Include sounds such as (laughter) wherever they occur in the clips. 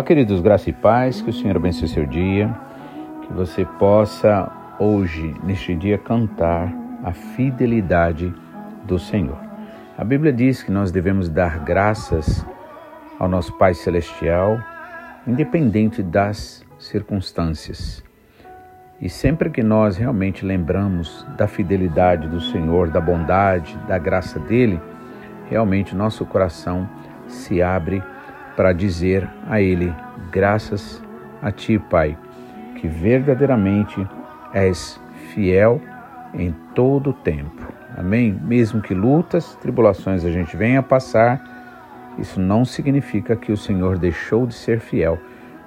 Olá, queridos, graça e paz, que o Senhor abençoe seu dia, que você possa hoje, neste dia, cantar a fidelidade do Senhor. A Bíblia diz que nós devemos dar graças ao nosso Pai Celestial, independente das circunstâncias. E sempre que nós realmente lembramos da fidelidade do Senhor, da bondade, da graça dele, realmente nosso coração se abre para dizer a Ele: Graças a Ti, Pai, que verdadeiramente és fiel em todo o tempo. Amém? Mesmo que lutas, tribulações a gente venha passar, isso não significa que o Senhor deixou de ser fiel,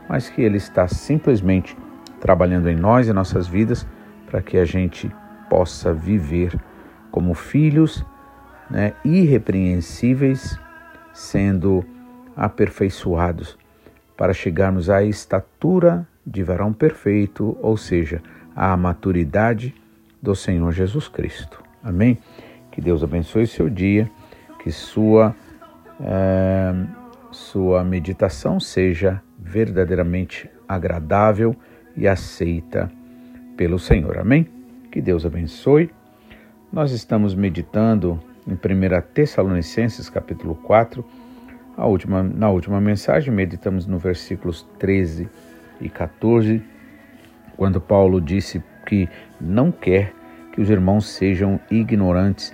mas que Ele está simplesmente trabalhando em nós e nossas vidas para que a gente possa viver como filhos né, irrepreensíveis, sendo aperfeiçoados para chegarmos à estatura de varão perfeito, ou seja, à maturidade do Senhor Jesus Cristo. Amém? Que Deus abençoe seu dia, que sua, é, sua meditação seja verdadeiramente agradável e aceita pelo Senhor. Amém? Que Deus abençoe. Nós estamos meditando em 1 Tessalonicenses capítulo 4, a última, na última mensagem, meditamos no versículos 13 e 14, quando Paulo disse que não quer que os irmãos sejam ignorantes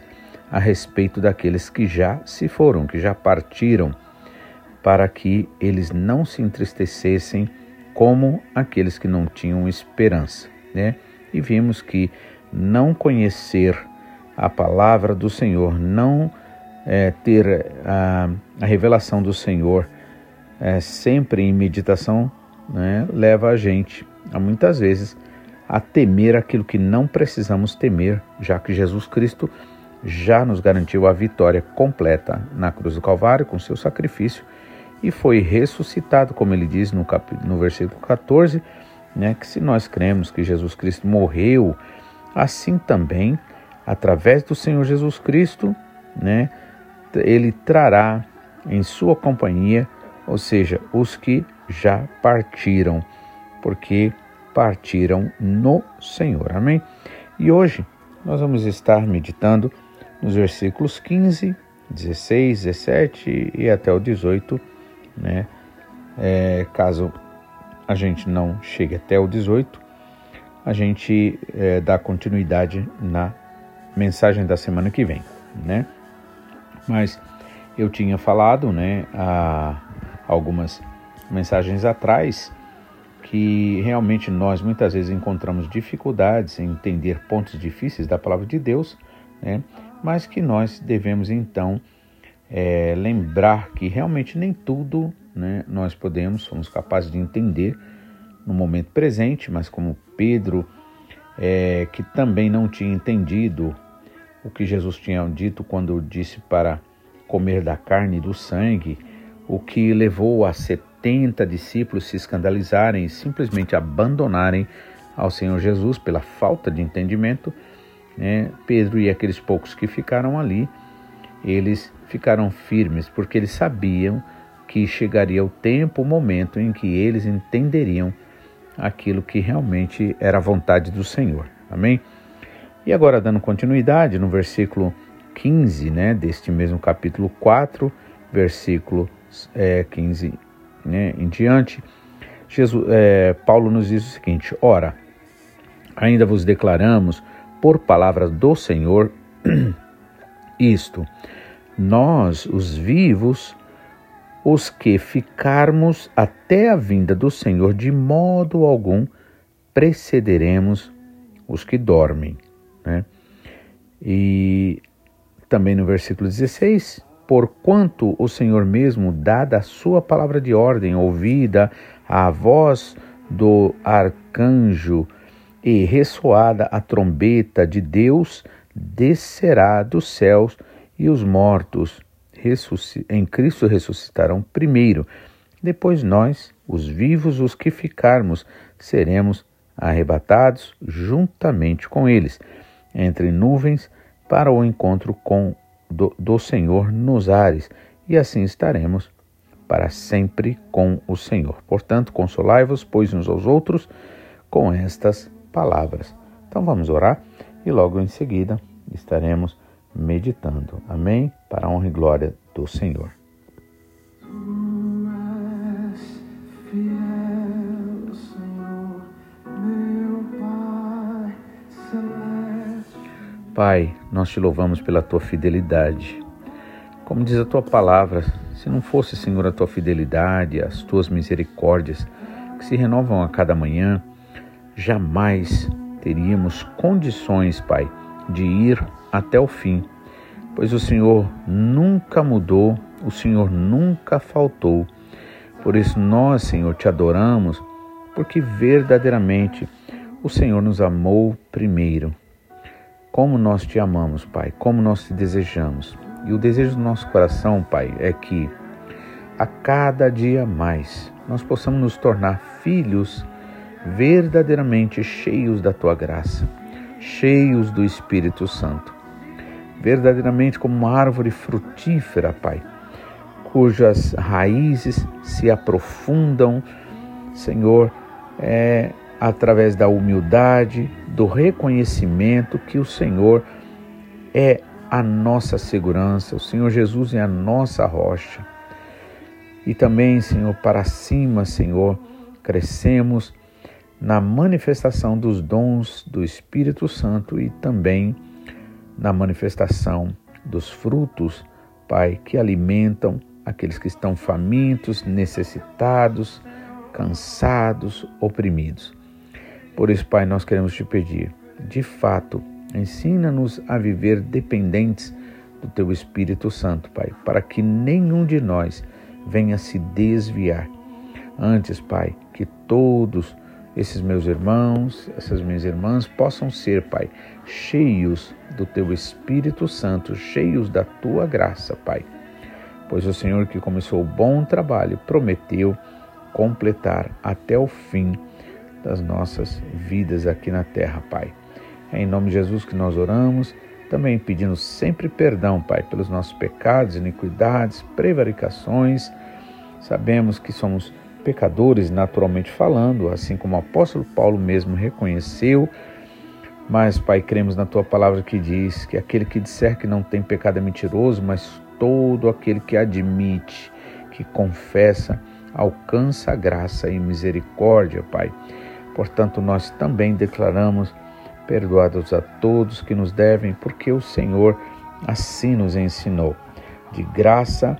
a respeito daqueles que já se foram, que já partiram, para que eles não se entristecessem como aqueles que não tinham esperança, né? E vimos que não conhecer a palavra do Senhor, não é, ter a, a, revelação do Senhor é, sempre em meditação, né, leva a gente, a muitas vezes, a temer aquilo que não precisamos temer, já que Jesus Cristo já nos garantiu a vitória completa na cruz do Calvário com seu sacrifício e foi ressuscitado, como ele diz no, cap... no versículo 14, né, que se nós cremos que Jesus Cristo morreu, assim também, através do Senhor Jesus Cristo, né, ele trará em sua companhia, ou seja, os que já partiram, porque partiram no Senhor. Amém? E hoje nós vamos estar meditando nos versículos 15, 16, 17 e até o 18, né? É, caso a gente não chegue até o 18, a gente é, dá continuidade na mensagem da semana que vem, né? Mas eu tinha falado, né, há algumas mensagens atrás, que realmente nós muitas vezes encontramos dificuldades em entender pontos difíceis da palavra de Deus, né, mas que nós devemos então é, lembrar que realmente nem tudo né, nós podemos, somos capazes de entender no momento presente, mas como Pedro, é, que também não tinha entendido o que Jesus tinha dito quando disse para comer da carne e do sangue, o que levou a 70 discípulos se escandalizarem e simplesmente abandonarem ao Senhor Jesus pela falta de entendimento. Né? Pedro e aqueles poucos que ficaram ali, eles ficaram firmes porque eles sabiam que chegaria o tempo, o momento em que eles entenderiam aquilo que realmente era a vontade do Senhor. Amém? E agora, dando continuidade, no versículo 15, né, deste mesmo capítulo 4, versículo é, 15 né, em diante, Jesus, é, Paulo nos diz o seguinte: Ora, ainda vos declaramos por palavras do Senhor (clears throat) isto, nós, os vivos, os que ficarmos até a vinda do Senhor, de modo algum precederemos os que dormem. Né? E também no versículo 16, porquanto o Senhor mesmo, dada a sua palavra de ordem, ouvida a voz do arcanjo e ressoada a trombeta de Deus, descerá dos céus e os mortos em Cristo ressuscitarão primeiro. Depois nós, os vivos, os que ficarmos, seremos arrebatados juntamente com eles entre nuvens para o encontro com do, do Senhor nos ares, e assim estaremos para sempre com o Senhor. Portanto, consolai-vos, pois uns aos outros, com estas palavras. Então vamos orar e logo em seguida estaremos meditando. Amém? Para a honra e glória do Senhor. Pai, nós te louvamos pela tua fidelidade. Como diz a tua palavra, se não fosse, Senhor, a tua fidelidade, as tuas misericórdias, que se renovam a cada manhã, jamais teríamos condições, Pai, de ir até o fim, pois o Senhor nunca mudou, o Senhor nunca faltou. Por isso nós, Senhor, te adoramos, porque verdadeiramente o Senhor nos amou primeiro. Como nós te amamos, Pai, como nós te desejamos. E o desejo do nosso coração, Pai, é que a cada dia mais nós possamos nos tornar filhos verdadeiramente cheios da tua graça, cheios do Espírito Santo, verdadeiramente como uma árvore frutífera, Pai, cujas raízes se aprofundam, Senhor, é, através da humildade, do reconhecimento que o Senhor é a nossa segurança, o Senhor Jesus é a nossa rocha. E também, Senhor, para cima, Senhor, crescemos na manifestação dos dons do Espírito Santo e também na manifestação dos frutos, Pai, que alimentam aqueles que estão famintos, necessitados, cansados, oprimidos. Por isso, Pai, nós queremos te pedir, de fato, ensina-nos a viver dependentes do Teu Espírito Santo, Pai, para que nenhum de nós venha se desviar. Antes, Pai, que todos esses meus irmãos, essas minhas irmãs possam ser, Pai, cheios do Teu Espírito Santo, cheios da Tua graça, Pai. Pois o Senhor que começou o bom trabalho prometeu completar até o fim das nossas vidas aqui na terra, Pai. É em nome de Jesus que nós oramos, também pedindo sempre perdão, Pai, pelos nossos pecados, iniquidades, prevaricações. Sabemos que somos pecadores, naturalmente falando, assim como o apóstolo Paulo mesmo reconheceu. Mas, Pai, cremos na tua palavra que diz que aquele que disser que não tem pecado é mentiroso, mas todo aquele que admite, que confessa, alcança graça e misericórdia, Pai. Portanto, nós também declaramos perdoados a todos que nos devem, porque o Senhor assim nos ensinou. De graça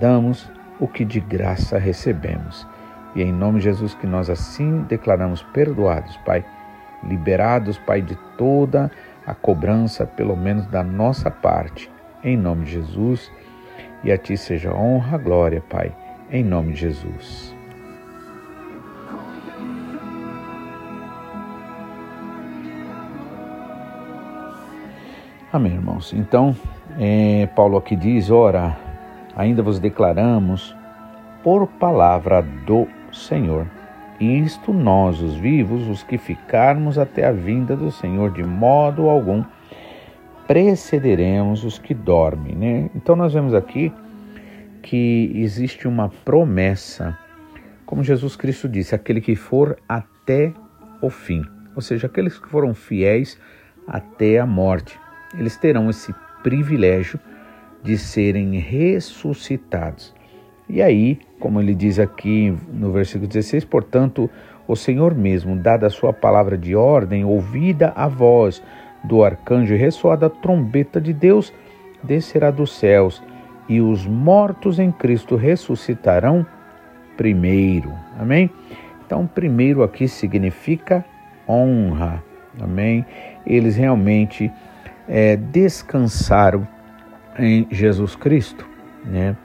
damos o que de graça recebemos. E em nome de Jesus que nós assim declaramos perdoados, Pai, liberados, Pai, de toda a cobrança, pelo menos da nossa parte. Em nome de Jesus. E a Ti seja honra, glória, Pai. Em nome de Jesus. Amém, irmãos. Então, é, Paulo aqui diz: ora, ainda vos declaramos por palavra do Senhor. Isto nós, os vivos, os que ficarmos até a vinda do Senhor, de modo algum precederemos os que dormem. Né? Então, nós vemos aqui que existe uma promessa, como Jesus Cristo disse: aquele que for até o fim, ou seja, aqueles que foram fiéis até a morte eles terão esse privilégio de serem ressuscitados. E aí, como ele diz aqui no versículo 16, portanto, o Senhor mesmo, dada a sua palavra de ordem, ouvida a voz do arcanjo e ressoada a trombeta de Deus, descerá dos céus, e os mortos em Cristo ressuscitarão primeiro. Amém? Então, primeiro aqui significa honra. Amém? Eles realmente é, descansaram em Jesus Cristo, né?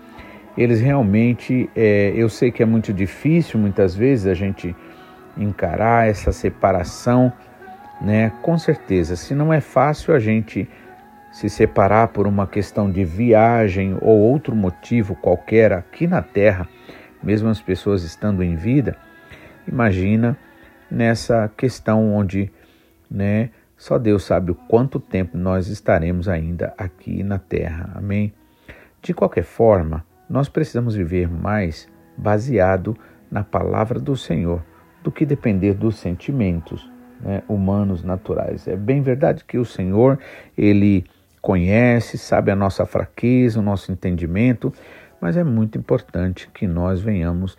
Eles realmente, é, eu sei que é muito difícil muitas vezes a gente encarar essa separação, né? Com certeza, se não é fácil a gente se separar por uma questão de viagem ou outro motivo qualquer aqui na Terra, mesmo as pessoas estando em vida, imagina nessa questão onde, né, só Deus sabe o quanto tempo nós estaremos ainda aqui na terra. Amém? De qualquer forma, nós precisamos viver mais baseado na palavra do Senhor do que depender dos sentimentos né, humanos naturais. É bem verdade que o Senhor, ele conhece, sabe a nossa fraqueza, o nosso entendimento, mas é muito importante que nós venhamos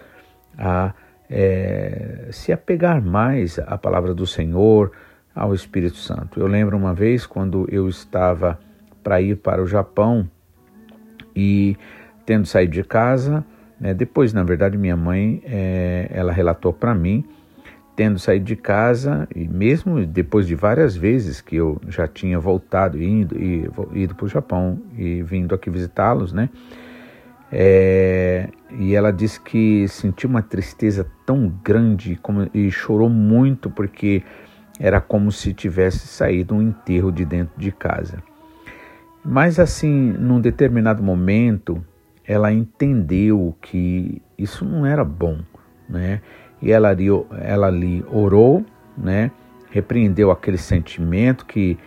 a é, se apegar mais à palavra do Senhor, ao Espírito Santo. Eu lembro uma vez quando eu estava para ir para o Japão e tendo saído de casa, né, depois, na verdade, minha mãe, é, ela relatou para mim, tendo saído de casa e mesmo depois de várias vezes que eu já tinha voltado, indo, e, ido para o Japão e vindo aqui visitá-los, né? É, e ela disse que sentiu uma tristeza tão grande como, e chorou muito porque era como se tivesse saído um enterro de dentro de casa. Mas assim, num determinado momento, ela entendeu que isso não era bom, né? E ela ali, ela ali orou, né? Repreendeu aquele sentimento que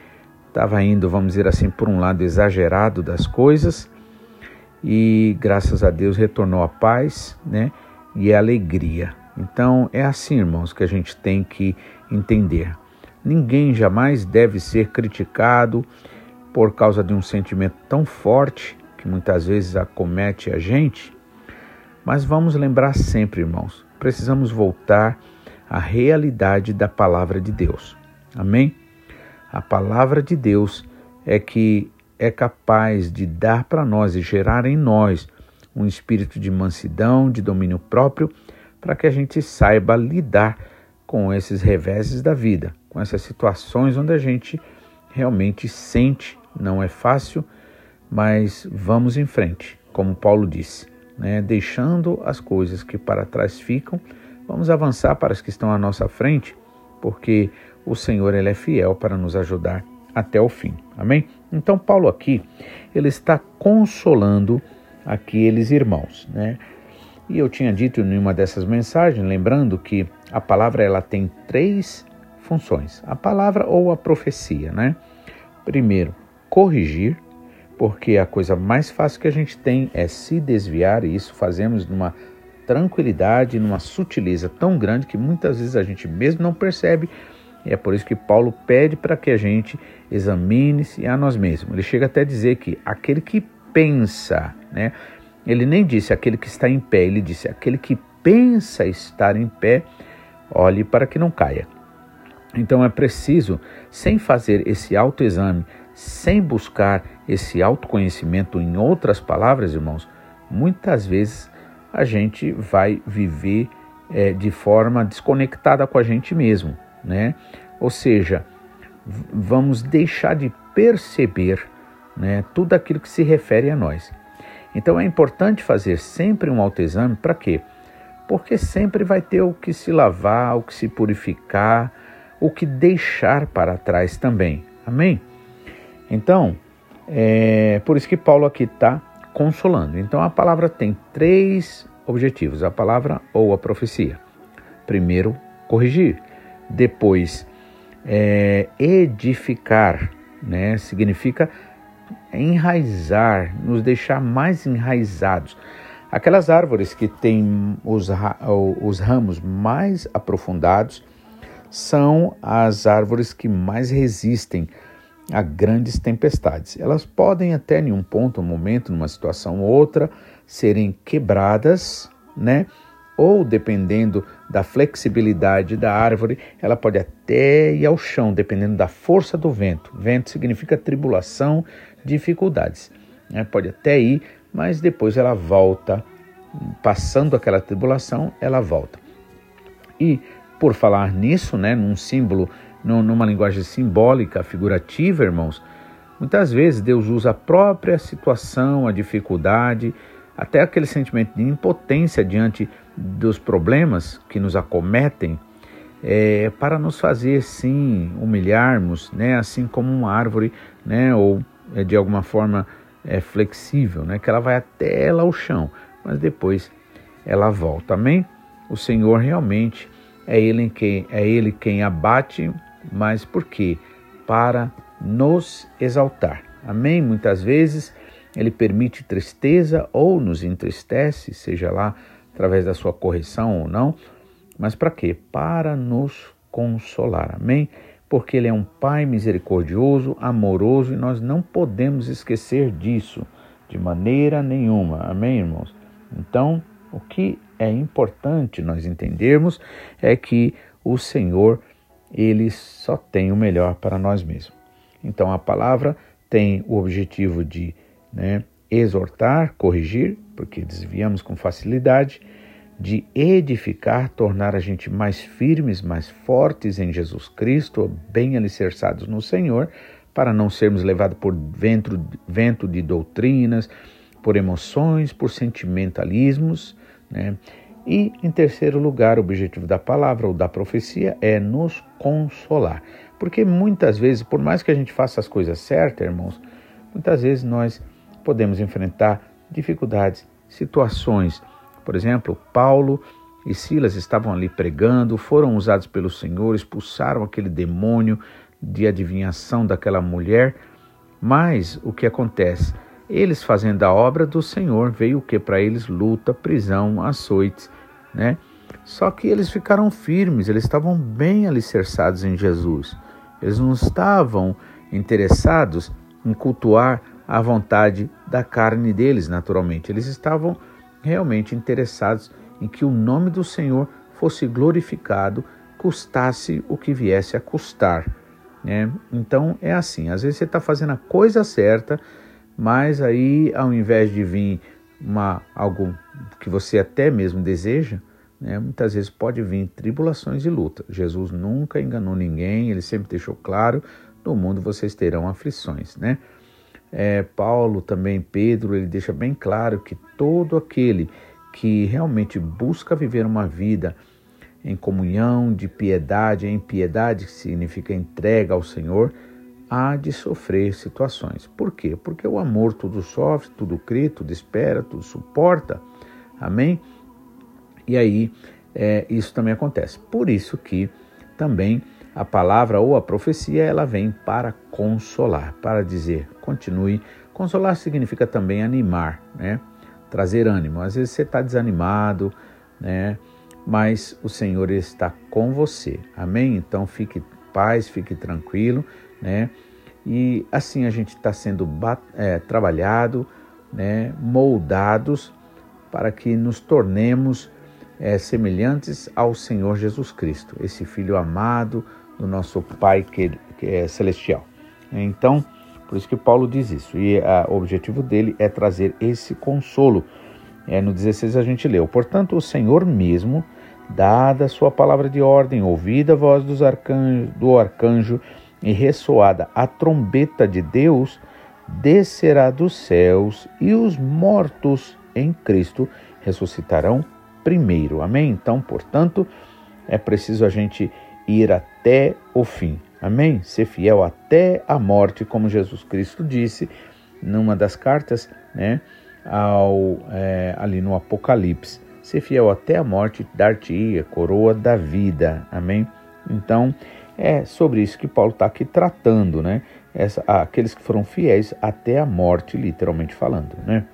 estava indo, vamos dizer assim, por um lado exagerado das coisas e graças a Deus retornou a paz, né? E a alegria. Então é assim, irmãos, que a gente tem que entender. Ninguém jamais deve ser criticado por causa de um sentimento tão forte que muitas vezes acomete a gente. Mas vamos lembrar sempre, irmãos, precisamos voltar à realidade da palavra de Deus. Amém? A palavra de Deus é que é capaz de dar para nós e gerar em nós um espírito de mansidão, de domínio próprio, para que a gente saiba lidar com esses reveses da vida, com essas situações onde a gente realmente sente, não é fácil, mas vamos em frente, como Paulo disse, né? deixando as coisas que para trás ficam, vamos avançar para as que estão à nossa frente, porque o Senhor ele é fiel para nos ajudar até o fim. Amém? Então Paulo aqui, ele está consolando aqueles irmãos, né? E eu tinha dito em uma dessas mensagens, lembrando que a palavra ela tem três funções: a palavra ou a profecia, né? Primeiro, corrigir, porque a coisa mais fácil que a gente tem é se desviar, e isso fazemos numa tranquilidade, numa sutileza tão grande que muitas vezes a gente mesmo não percebe e é por isso que Paulo pede para que a gente examine-se a nós mesmos. Ele chega até a dizer que aquele que pensa, né? Ele nem disse aquele que está em pé, ele disse aquele que pensa estar em pé, olhe para que não caia. Então é preciso, sem fazer esse autoexame, sem buscar esse autoconhecimento, em outras palavras, irmãos, muitas vezes a gente vai viver é, de forma desconectada com a gente mesmo né? Ou seja, vamos deixar de perceber né, tudo aquilo que se refere a nós. Então é importante fazer sempre um autoexame para quê? Porque sempre vai ter o que se lavar, o que se purificar, o que deixar para trás também. Amém? Então, é por isso que Paulo aqui está consolando. Então a palavra tem três objetivos: a palavra ou a profecia. Primeiro, corrigir. Depois, é, edificar, né? Significa enraizar, nos deixar mais enraizados. Aquelas árvores que têm os, os ramos mais aprofundados são as árvores que mais resistem a grandes tempestades. Elas podem até em um ponto, um momento, numa situação ou outra, serem quebradas, né? ou dependendo da flexibilidade da árvore, ela pode até ir ao chão, dependendo da força do vento. Vento significa tribulação, dificuldades. Né? Pode até ir, mas depois ela volta, passando aquela tribulação, ela volta. E por falar nisso, né, num símbolo, numa linguagem simbólica, figurativa, irmãos, muitas vezes Deus usa a própria situação, a dificuldade, até aquele sentimento de impotência diante dos problemas que nos acometem, é, para nos fazer sim humilharmos, né, assim como uma árvore, né, ou é, de alguma forma é, flexível, né, que ela vai até ela ao chão, mas depois ela volta. Amém? O Senhor realmente é ele quem é ele quem abate, mas por quê? Para nos exaltar. Amém? Muitas vezes ele permite tristeza ou nos entristece, seja lá através da sua correção ou não, mas para quê? Para nos consolar. Amém? Porque ele é um pai misericordioso, amoroso e nós não podemos esquecer disso de maneira nenhuma. Amém, irmãos? Então, o que é importante nós entendermos é que o Senhor, ele só tem o melhor para nós mesmos. Então, a palavra tem o objetivo de né, exortar, corrigir, porque desviamos com facilidade, de edificar, tornar a gente mais firmes, mais fortes em Jesus Cristo, bem alicerçados no Senhor, para não sermos levados por vento, vento de doutrinas, por emoções, por sentimentalismos. Né? E, em terceiro lugar, o objetivo da palavra ou da profecia é nos consolar. Porque muitas vezes, por mais que a gente faça as coisas certas, irmãos, muitas vezes nós podemos enfrentar dificuldades, situações. Por exemplo, Paulo e Silas estavam ali pregando, foram usados pelo Senhor, expulsaram aquele demônio de adivinhação daquela mulher. Mas o que acontece? Eles fazendo a obra do Senhor, veio o que para eles? Luta, prisão, açoites, né? Só que eles ficaram firmes, eles estavam bem alicerçados em Jesus. Eles não estavam interessados em cultuar a vontade da carne deles, naturalmente. Eles estavam realmente interessados em que o nome do Senhor fosse glorificado, custasse o que viesse a custar. Né? Então é assim: às vezes você está fazendo a coisa certa, mas aí ao invés de vir uma, algo que você até mesmo deseja, né? Muitas vezes pode vir tribulações e luta. Jesus nunca enganou ninguém, ele sempre deixou claro: no mundo vocês terão aflições. Né? É, Paulo, também Pedro, ele deixa bem claro que todo aquele que realmente busca viver uma vida em comunhão, de piedade, em piedade, que significa entrega ao Senhor, há de sofrer situações. Por quê? Porque o amor tudo sofre, tudo crê, tudo espera, tudo suporta. Amém? E aí é, isso também acontece. Por isso que também a palavra ou a profecia ela vem para consolar, para dizer continue. Consolar significa também animar, né? Trazer ânimo. Às vezes você está desanimado, né? Mas o Senhor está com você. Amém? Então fique paz, fique tranquilo, né? E assim a gente está sendo é, trabalhado, né? Moldados para que nos tornemos é, semelhantes ao Senhor Jesus Cristo, esse Filho amado do nosso Pai que, que é celestial. Então, por isso que Paulo diz isso. E a, o objetivo dele é trazer esse consolo. É, no 16 a gente leu: Portanto, o Senhor mesmo, dada a sua palavra de ordem, ouvida a voz dos arcanjo, do arcanjo e ressoada a trombeta de Deus, descerá dos céus e os mortos em Cristo ressuscitarão primeiro. Amém? Então, portanto, é preciso a gente ir até o fim. Amém? Ser fiel até a morte, como Jesus Cristo disse numa das cartas, né? Ao, é, ali no Apocalipse. Ser fiel até a morte, dar-te a coroa da vida. Amém? Então, é sobre isso que Paulo está aqui tratando, né? Essa, aqueles que foram fiéis até a morte, literalmente falando, né?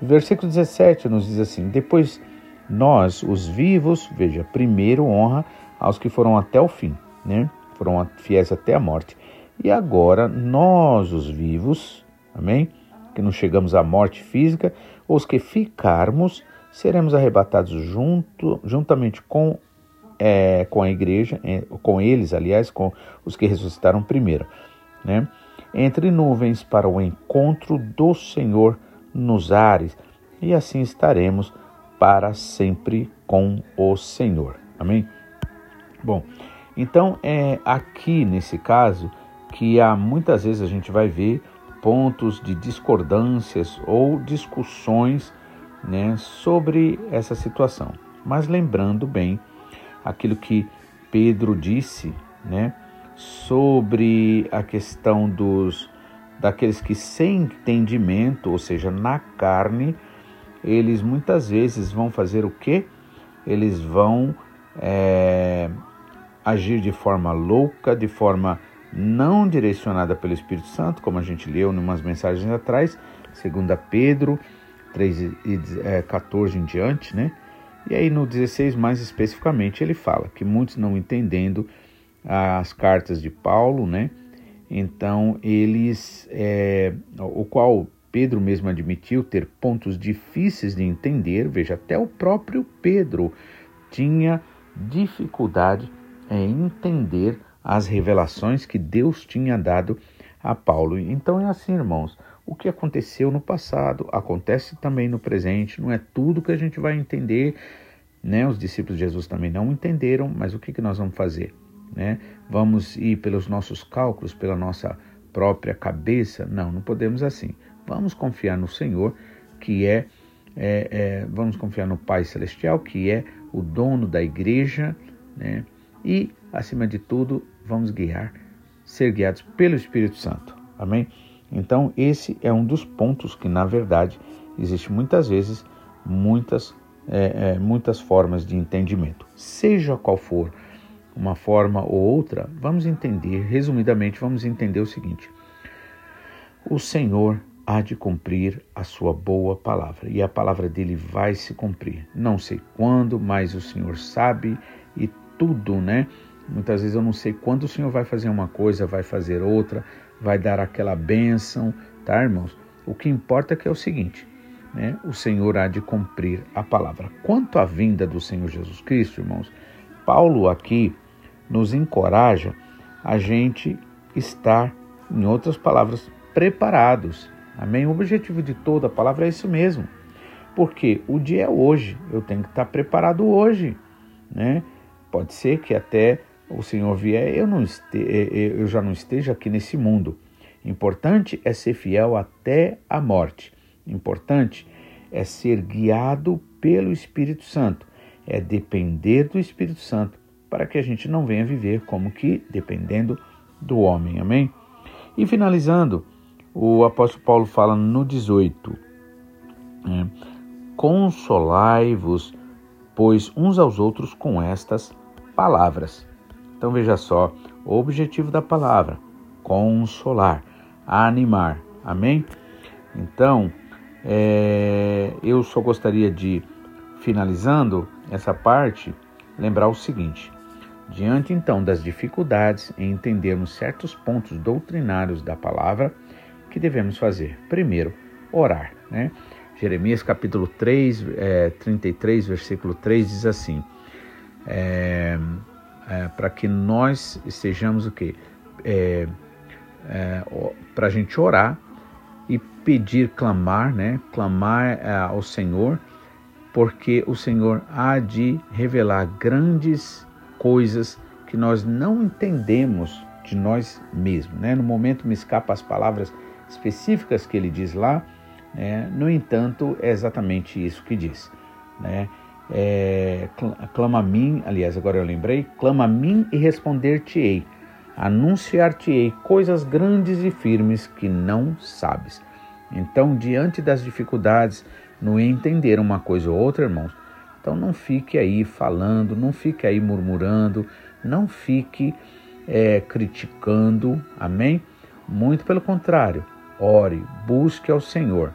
Versículo 17 nos diz assim: Depois nós, os vivos, veja, primeiro honra aos que foram até o fim, né? Foram fiéis até a morte. E agora nós, os vivos, amém? Que não chegamos à morte física, os que ficarmos, seremos arrebatados junto, juntamente com, é, com a igreja, é, com eles, aliás, com os que ressuscitaram primeiro, né? Entre nuvens para o encontro do Senhor nos ares, e assim estaremos para sempre com o Senhor. Amém? Bom, então é aqui nesse caso que há muitas vezes a gente vai ver pontos de discordâncias ou discussões né, sobre essa situação. Mas lembrando bem aquilo que Pedro disse, né, sobre a questão dos daqueles que sem entendimento, ou seja, na carne, eles muitas vezes vão fazer o quê? Eles vão é, agir de forma louca, de forma não direcionada pelo Espírito Santo, como a gente leu em umas mensagens atrás, Segunda Pedro 3 e 14 em diante, né? E aí no 16 mais especificamente ele fala que muitos não entendendo as cartas de Paulo, né? Então eles, é, o qual Pedro mesmo admitiu ter pontos difíceis de entender, veja, até o próprio Pedro tinha dificuldade em entender as revelações que Deus tinha dado a Paulo. Então é assim, irmãos, o que aconteceu no passado acontece também no presente, não é tudo que a gente vai entender, né? Os discípulos de Jesus também não entenderam, mas o que, que nós vamos fazer? Né? Vamos ir pelos nossos cálculos, pela nossa própria cabeça? Não, não podemos assim. Vamos confiar no Senhor, que é, é, é vamos confiar no Pai Celestial, que é o dono da igreja, né? E, acima de tudo, vamos guiar, ser guiados pelo Espírito Santo. Amém? Então, esse é um dos pontos que, na verdade, existe muitas vezes muitas, é, é, muitas formas de entendimento. Seja qual for uma forma ou outra, vamos entender, resumidamente, vamos entender o seguinte: o Senhor há de cumprir a sua boa palavra e a palavra dele vai se cumprir. Não sei quando, mas o Senhor sabe e tudo, né? Muitas vezes eu não sei quando o Senhor vai fazer uma coisa, vai fazer outra, vai dar aquela bênção, tá, irmãos? O que importa é que é o seguinte, né? O Senhor há de cumprir a palavra. Quanto à vinda do Senhor Jesus Cristo, irmãos, Paulo aqui nos encoraja a gente estar, em outras palavras, preparados. Amém? O objetivo de toda a palavra é isso mesmo. Porque o dia é hoje, eu tenho que estar preparado hoje, né? Pode ser que até o Senhor vier, eu, não este, eu já não esteja aqui nesse mundo. Importante é ser fiel até a morte. Importante é ser guiado pelo Espírito Santo, é depender do Espírito Santo para que a gente não venha viver como que dependendo do homem. Amém? E finalizando, o apóstolo Paulo fala no 18: é, Consolai-vos, pois uns aos outros com estas palavras. Então veja só, o objetivo da palavra: consolar, animar. Amém? Então, é, eu só gostaria de, finalizando essa parte, lembrar o seguinte: Diante então das dificuldades em entendermos certos pontos doutrinários da palavra, que devemos fazer? Primeiro, orar. Né? Jeremias capítulo 3, é, 33, versículo 3 diz assim: é, é, para que nós estejamos o quê? É, é, para a gente orar e pedir, clamar, né? Clamar é, ao Senhor, porque o Senhor há de revelar grandes coisas que nós não entendemos de nós mesmos. Né? No momento me escapam as palavras específicas que ele diz lá, né? no entanto, é exatamente isso que diz. Né? É, clama a mim, aliás, agora eu lembrei, clama a mim e responder-te-ei, anunciar-te-ei coisas grandes e firmes que não sabes. Então, diante das dificuldades no entender uma coisa ou outra, irmãos, então não fique aí falando, não fique aí murmurando, não fique é, criticando, amém? Muito pelo contrário, ore, busque ao Senhor.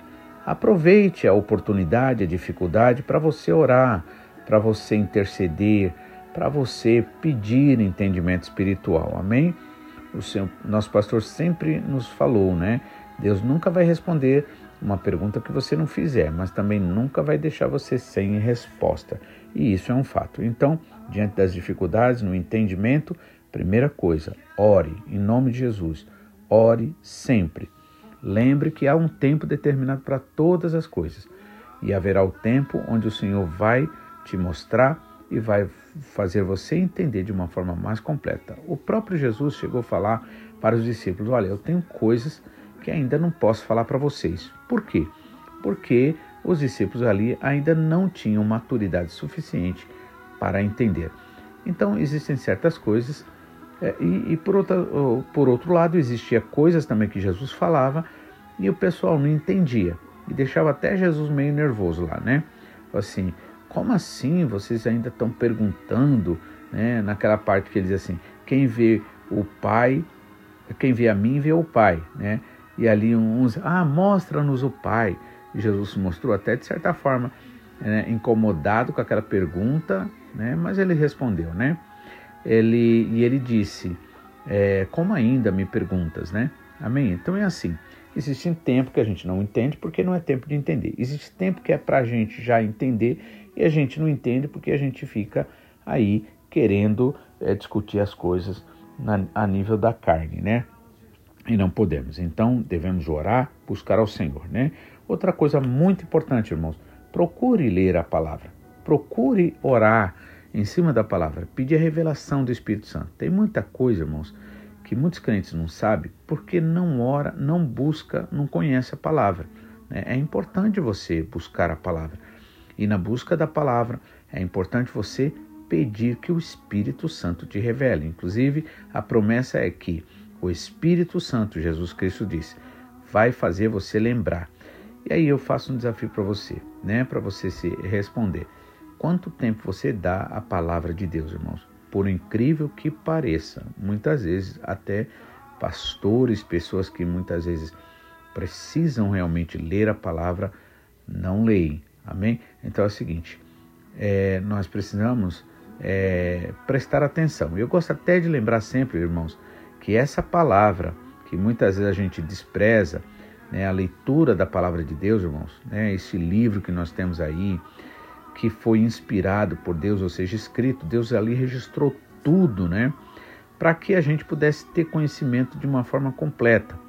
Aproveite a oportunidade, a dificuldade para você orar, para você interceder, para você pedir entendimento espiritual, amém? O seu, nosso pastor sempre nos falou, né? Deus nunca vai responder uma pergunta que você não fizer, mas também nunca vai deixar você sem resposta. E isso é um fato. Então, diante das dificuldades no entendimento, primeira coisa, ore em nome de Jesus. Ore sempre. Lembre que há um tempo determinado para todas as coisas. E haverá o tempo onde o Senhor vai te mostrar e vai fazer você entender de uma forma mais completa. O próprio Jesus chegou a falar para os discípulos: Olha, eu tenho coisas que ainda não posso falar para vocês. Por quê? Porque os discípulos ali ainda não tinham maturidade suficiente para entender. Então existem certas coisas e, e por, outra, por outro lado existia coisas também que Jesus falava e o pessoal não entendia e deixava até Jesus meio nervoso lá, né? Assim, como assim vocês ainda estão perguntando, né? Naquela parte que ele diz assim, quem vê o Pai, quem vê a mim vê o Pai, né? E ali uns, ah, mostra-nos o Pai. E Jesus mostrou até de certa forma né, incomodado com aquela pergunta, né, mas ele respondeu, né? Ele, e ele disse, é, como ainda me perguntas, né? Amém? Então é assim, existe tempo que a gente não entende porque não é tempo de entender. Existe tempo que é para a gente já entender e a gente não entende porque a gente fica aí querendo é, discutir as coisas na, a nível da carne, né? E não podemos. Então devemos orar, buscar ao Senhor, né? Outra coisa muito importante, irmãos, procure ler a palavra, procure orar em cima da palavra, pedir a revelação do Espírito Santo. Tem muita coisa, irmãos, que muitos crentes não sabem porque não ora, não busca, não conhece a palavra. Né? É importante você buscar a palavra. E na busca da palavra, é importante você pedir que o Espírito Santo te revele. Inclusive, a promessa é que o Espírito Santo, Jesus Cristo disse, vai fazer você lembrar. E aí eu faço um desafio para você, né, para você se responder. Quanto tempo você dá à palavra de Deus, irmãos? Por incrível que pareça, muitas vezes até pastores, pessoas que muitas vezes precisam realmente ler a palavra, não leem. Amém? Então é o seguinte: é, nós precisamos é, prestar atenção. Eu gosto até de lembrar sempre, irmãos, que essa palavra que muitas vezes a gente despreza, né, a leitura da palavra de Deus, irmãos, né, esse livro que nós temos aí, que foi inspirado por Deus, ou seja, escrito. Deus ali registrou tudo, né? Para que a gente pudesse ter conhecimento de uma forma completa,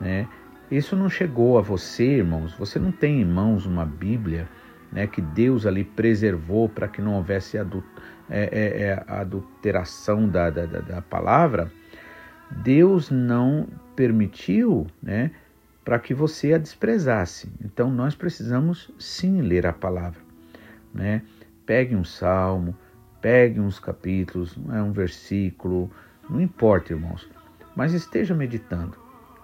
né? Isso não chegou a você, irmãos. Você não tem em mãos uma Bíblia, né? Que Deus ali preservou para que não houvesse adult é, é, é, adulteração da, da, da palavra. Deus não permitiu, né? Para que você a desprezasse. Então nós precisamos sim ler a palavra né? Pegue um salmo, pegue uns capítulos, é um versículo, não importa, irmãos, mas esteja meditando,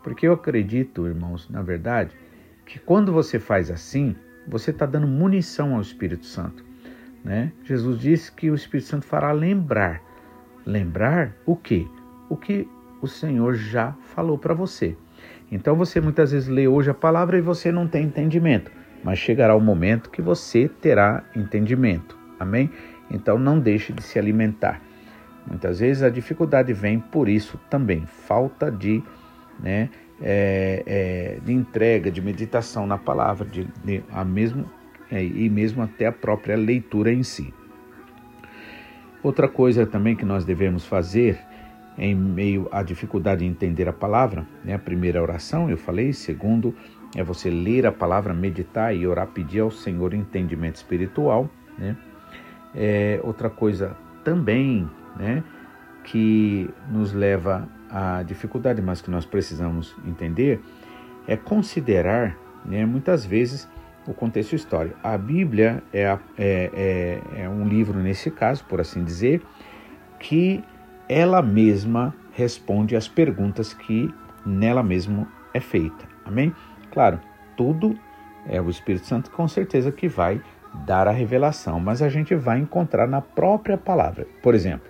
porque eu acredito, irmãos, na verdade, que quando você faz assim, você está dando munição ao Espírito Santo, né? Jesus disse que o Espírito Santo fará lembrar, lembrar o quê? O que o Senhor já falou para você. Então você muitas vezes lê hoje a palavra e você não tem entendimento mas chegará o momento que você terá entendimento. Amém? Então não deixe de se alimentar. Muitas vezes a dificuldade vem por isso também, falta de, né, é, é, de entrega, de meditação na palavra, de, de a mesmo, é, e mesmo até a própria leitura em si. Outra coisa também que nós devemos fazer em meio à dificuldade de entender a palavra, né, a primeira oração, eu falei, segundo, é você ler a palavra, meditar e orar, pedir ao Senhor entendimento espiritual, né? É outra coisa também, né, que nos leva à dificuldade, mas que nós precisamos entender, é considerar, né, muitas vezes, o contexto histórico. A Bíblia é, é, é, é um livro, nesse caso, por assim dizer, que ela mesma responde às perguntas que nela mesma é feita. Amém? Claro, tudo é o Espírito Santo com certeza que vai dar a revelação, mas a gente vai encontrar na própria palavra. Por exemplo,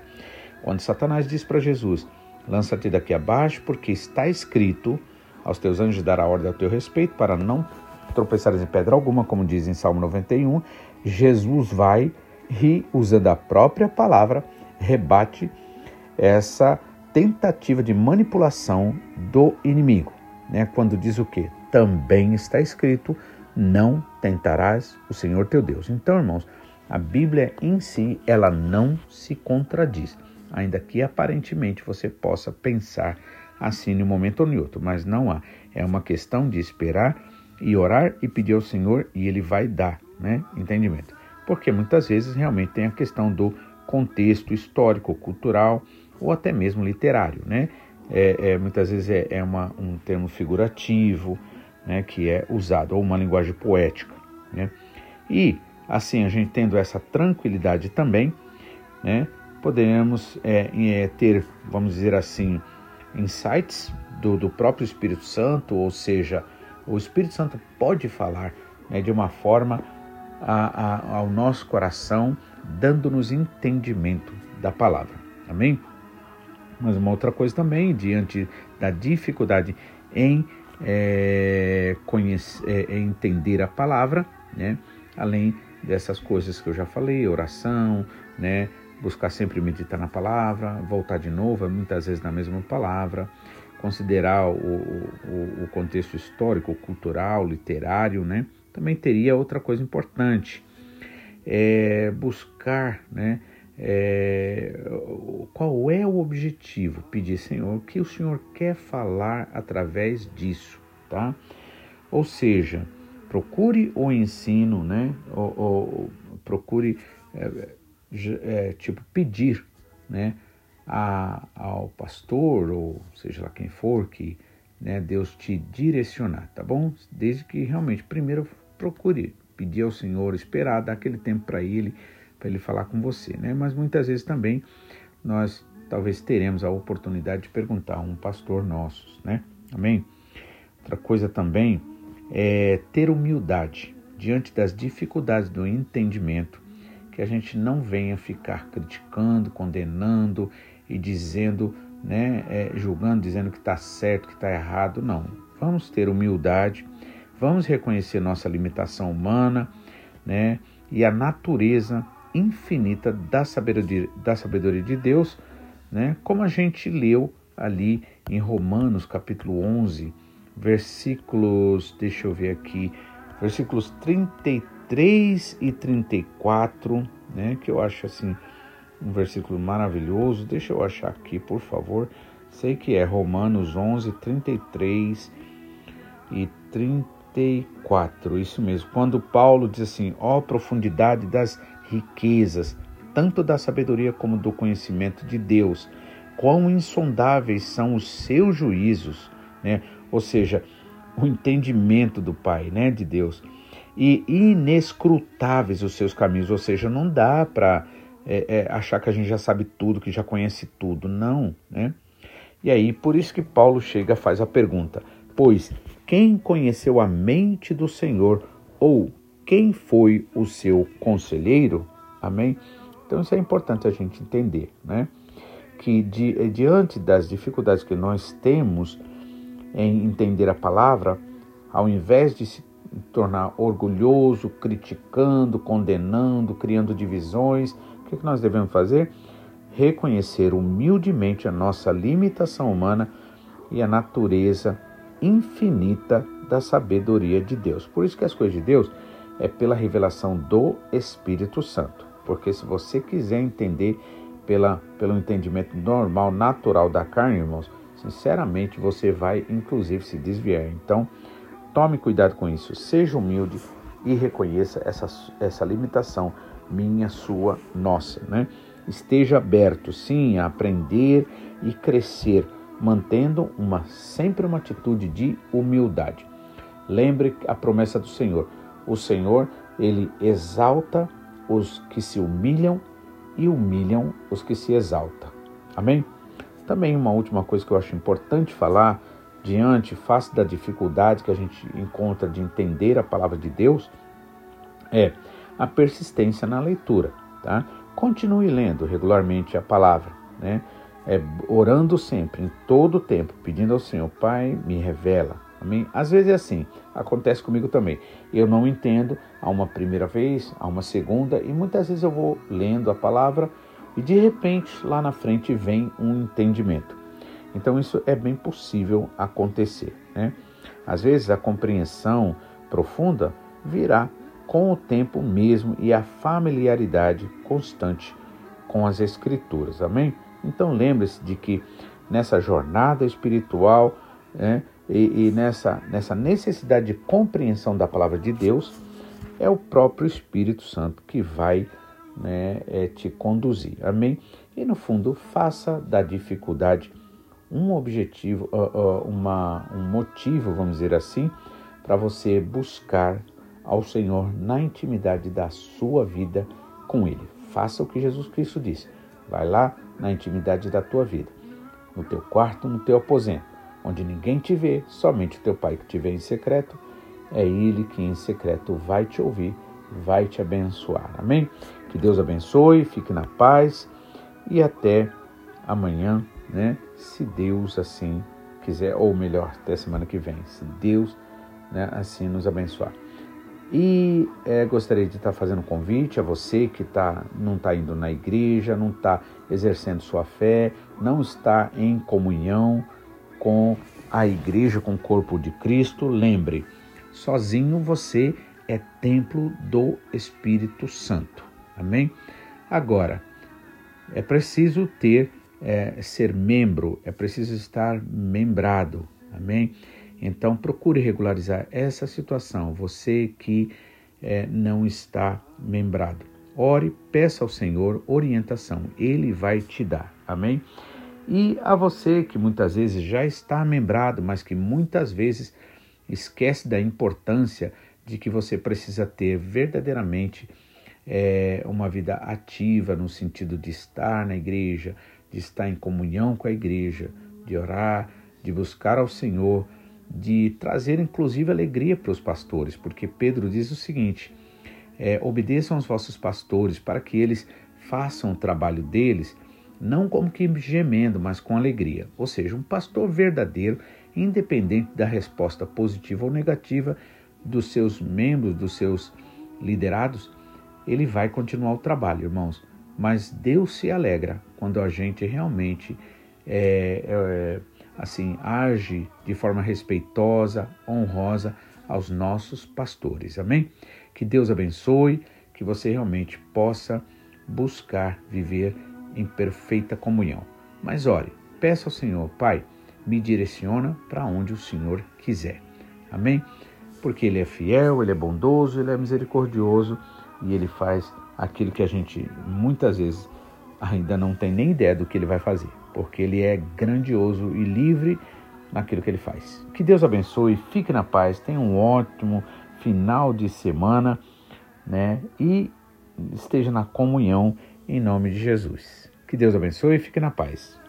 quando Satanás diz para Jesus: Lança-te daqui abaixo, porque está escrito: Aos teus anjos dará ordem ao teu respeito, para não tropeçares em pedra alguma, como diz em Salmo 91. Jesus vai e, usando a própria palavra, rebate essa tentativa de manipulação do inimigo. Né? Quando diz o quê? Também está escrito: não tentarás o Senhor teu Deus. Então, irmãos, a Bíblia em si, ela não se contradiz, ainda que aparentemente você possa pensar assim em um momento ou em outro, mas não há. É uma questão de esperar e orar e pedir ao Senhor e ele vai dar, né? Entendimento. Porque muitas vezes realmente tem a questão do contexto histórico, cultural ou até mesmo literário, né? É, é muitas vezes é, é uma, um termo figurativo, né, que é usado, ou uma linguagem poética. Né? E, assim, a gente tendo essa tranquilidade também, né, podemos é, é, ter, vamos dizer assim, insights do, do, próprio Espírito Santo, ou seja, o Espírito Santo pode falar né, de uma forma a, a, ao nosso coração, dando-nos entendimento da palavra. Amém? Mas uma outra coisa também, diante da dificuldade em é, conhecer, é, é, entender a palavra, né? além dessas coisas que eu já falei, oração, né? buscar sempre meditar na palavra, voltar de novo, muitas vezes na mesma palavra, considerar o, o, o contexto histórico, cultural, literário, né? também teria outra coisa importante, é buscar né? É, qual é o objetivo? Pedir, Senhor, o que o Senhor quer falar através disso, tá? Ou seja, procure o ensino, né? Ou, ou procure, é, é, tipo, pedir, né? A, ao pastor, ou seja lá quem for, que né, Deus te direcionar, tá bom? Desde que realmente, primeiro, procure pedir ao Senhor, esperar, dar aquele tempo para Ele para ele falar com você, né? Mas muitas vezes também nós talvez teremos a oportunidade de perguntar a um pastor nosso, né? Amém? Outra coisa também é ter humildade diante das dificuldades do entendimento, que a gente não venha ficar criticando, condenando e dizendo, né, é, julgando, dizendo que está certo, que está errado. Não. Vamos ter humildade, vamos reconhecer nossa limitação humana, né, e a natureza infinita da sabedoria, da sabedoria de Deus, né? como a gente leu ali em Romanos capítulo 11, versículos, deixa eu ver aqui, versículos 33 e 34, né? que eu acho assim um versículo maravilhoso. Deixa eu achar aqui, por favor. Sei que é Romanos 11, 33 e 34, isso mesmo. Quando Paulo diz assim: ó profundidade das riquezas, tanto da sabedoria como do conhecimento de Deus. Quão insondáveis são os seus juízos, né? ou seja, o entendimento do Pai, né, de Deus, e inescrutáveis os seus caminhos, ou seja, não dá para é, é, achar que a gente já sabe tudo, que já conhece tudo, não, né? E aí, por isso que Paulo chega faz a pergunta: Pois quem conheceu a mente do Senhor ou quem foi o seu conselheiro? Amém? Então isso é importante a gente entender, né? Que di, diante das dificuldades que nós temos em entender a palavra, ao invés de se tornar orgulhoso, criticando, condenando, criando divisões, o que, que nós devemos fazer? Reconhecer humildemente a nossa limitação humana e a natureza infinita da sabedoria de Deus. Por isso que as coisas de Deus é pela revelação do Espírito Santo. Porque se você quiser entender pela, pelo entendimento normal, natural da carne, irmãos, sinceramente você vai inclusive se desviar. Então, tome cuidado com isso, seja humilde e reconheça essa, essa limitação minha, sua, nossa, né? Esteja aberto, sim, a aprender e crescer, mantendo uma sempre uma atitude de humildade. Lembre a promessa do Senhor: o Senhor, ele exalta os que se humilham e humilham os que se exaltam. Amém? Também uma última coisa que eu acho importante falar diante, face da dificuldade que a gente encontra de entender a palavra de Deus, é a persistência na leitura, tá? Continue lendo regularmente a palavra, né? É, orando sempre, em todo o tempo, pedindo ao Senhor, Pai, me revela, Amém? Às vezes é assim, acontece comigo também. Eu não entendo a uma primeira vez, a uma segunda, e muitas vezes eu vou lendo a palavra e de repente lá na frente vem um entendimento. Então isso é bem possível acontecer. Né? Às vezes a compreensão profunda virá com o tempo mesmo e a familiaridade constante com as Escrituras. Amém? Então lembre-se de que nessa jornada espiritual, né, e, e nessa, nessa necessidade de compreensão da palavra de Deus, é o próprio Espírito Santo que vai né, é, te conduzir. Amém? E no fundo, faça da dificuldade um objetivo, uma, um motivo, vamos dizer assim, para você buscar ao Senhor na intimidade da sua vida com Ele. Faça o que Jesus Cristo disse. Vai lá na intimidade da tua vida, no teu quarto, no teu aposento onde ninguém te vê, somente o teu Pai que te vê em secreto, é Ele que em secreto vai te ouvir, vai te abençoar. Amém? Que Deus abençoe, fique na paz e até amanhã, né? Se Deus assim quiser, ou melhor, até semana que vem, se Deus né, assim nos abençoar. E é, gostaria de estar fazendo um convite a você que tá, não está indo na igreja, não está exercendo sua fé, não está em comunhão com a igreja, com o corpo de Cristo. Lembre, sozinho você é templo do Espírito Santo. Amém? Agora, é preciso ter, é, ser membro, é preciso estar membrado. Amém? Então, procure regularizar essa situação, você que é, não está membrado. Ore, peça ao Senhor orientação, Ele vai te dar. Amém? E a você que muitas vezes já está membrado, mas que muitas vezes esquece da importância de que você precisa ter verdadeiramente é, uma vida ativa no sentido de estar na igreja, de estar em comunhão com a igreja, de orar, de buscar ao Senhor de trazer inclusive alegria para os pastores, porque Pedro diz o seguinte: é, obedeçam aos vossos pastores para que eles façam o trabalho deles, não como que gemendo, mas com alegria. Ou seja, um pastor verdadeiro, independente da resposta positiva ou negativa dos seus membros, dos seus liderados, ele vai continuar o trabalho, irmãos. Mas Deus se alegra quando a gente realmente é, é, assim age de forma respeitosa, honrosa aos nossos pastores. Amém? Que Deus abençoe, que você realmente possa buscar viver em perfeita comunhão. Mas ore, peça ao Senhor, Pai, me direciona para onde o Senhor quiser. Amém? Porque Ele é fiel, Ele é bondoso, Ele é misericordioso e Ele faz aquilo que a gente muitas vezes ainda não tem nem ideia do que Ele vai fazer porque ele é grandioso e livre naquilo que ele faz. Que Deus abençoe, fique na paz, tenha um ótimo final de semana, né? E esteja na comunhão em nome de Jesus. Que Deus abençoe e fique na paz.